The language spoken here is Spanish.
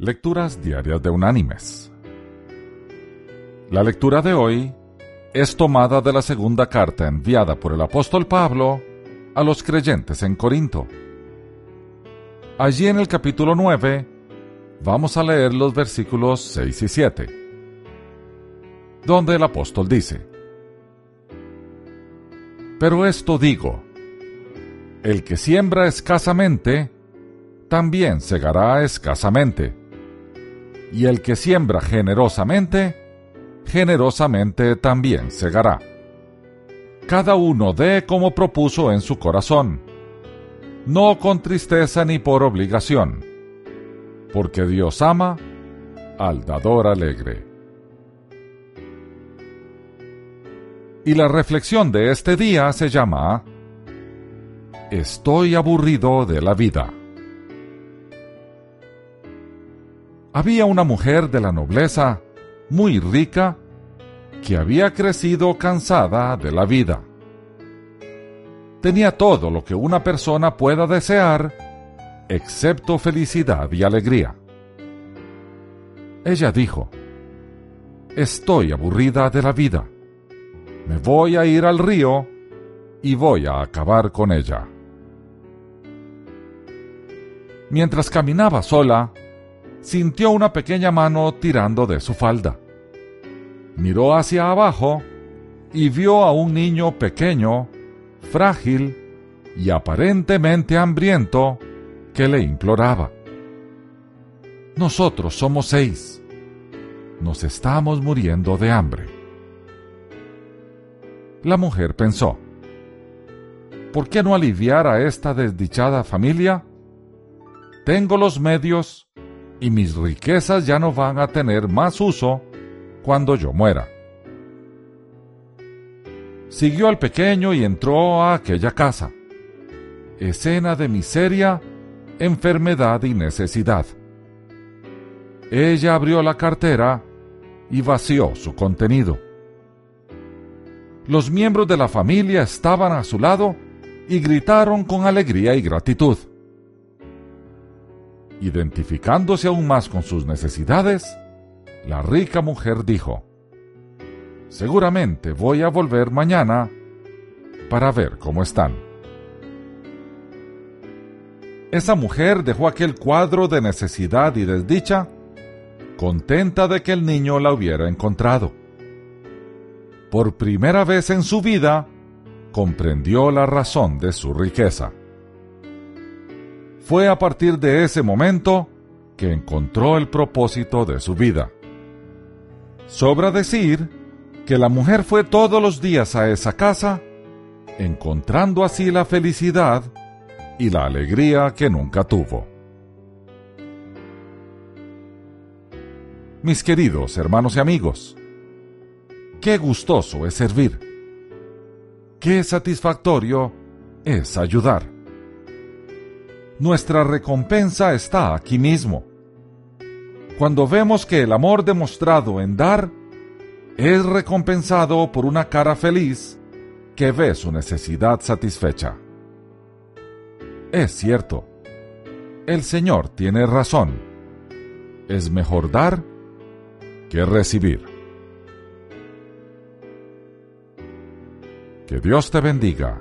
Lecturas Diarias de Unánimes. La lectura de hoy es tomada de la segunda carta enviada por el apóstol Pablo a los creyentes en Corinto. Allí en el capítulo 9 vamos a leer los versículos 6 y 7, donde el apóstol dice, Pero esto digo, el que siembra escasamente, también segará escasamente y el que siembra generosamente, generosamente también segará. Cada uno dé como propuso en su corazón, no con tristeza ni por obligación, porque Dios ama al dador alegre. Y la reflexión de este día se llama Estoy aburrido de la vida. Había una mujer de la nobleza, muy rica, que había crecido cansada de la vida. Tenía todo lo que una persona pueda desear, excepto felicidad y alegría. Ella dijo, Estoy aburrida de la vida. Me voy a ir al río y voy a acabar con ella. Mientras caminaba sola, sintió una pequeña mano tirando de su falda. Miró hacia abajo y vio a un niño pequeño, frágil y aparentemente hambriento que le imploraba. Nosotros somos seis. Nos estamos muriendo de hambre. La mujer pensó, ¿por qué no aliviar a esta desdichada familia? Tengo los medios y mis riquezas ya no van a tener más uso cuando yo muera. Siguió al pequeño y entró a aquella casa. Escena de miseria, enfermedad y necesidad. Ella abrió la cartera y vació su contenido. Los miembros de la familia estaban a su lado y gritaron con alegría y gratitud. Identificándose aún más con sus necesidades, la rica mujer dijo, Seguramente voy a volver mañana para ver cómo están. Esa mujer dejó aquel cuadro de necesidad y desdicha, contenta de que el niño la hubiera encontrado. Por primera vez en su vida, comprendió la razón de su riqueza. Fue a partir de ese momento que encontró el propósito de su vida. Sobra decir que la mujer fue todos los días a esa casa, encontrando así la felicidad y la alegría que nunca tuvo. Mis queridos hermanos y amigos, qué gustoso es servir, qué satisfactorio es ayudar nuestra recompensa está aquí mismo. Cuando vemos que el amor demostrado en dar es recompensado por una cara feliz que ve su necesidad satisfecha. Es cierto, el Señor tiene razón. Es mejor dar que recibir. Que Dios te bendiga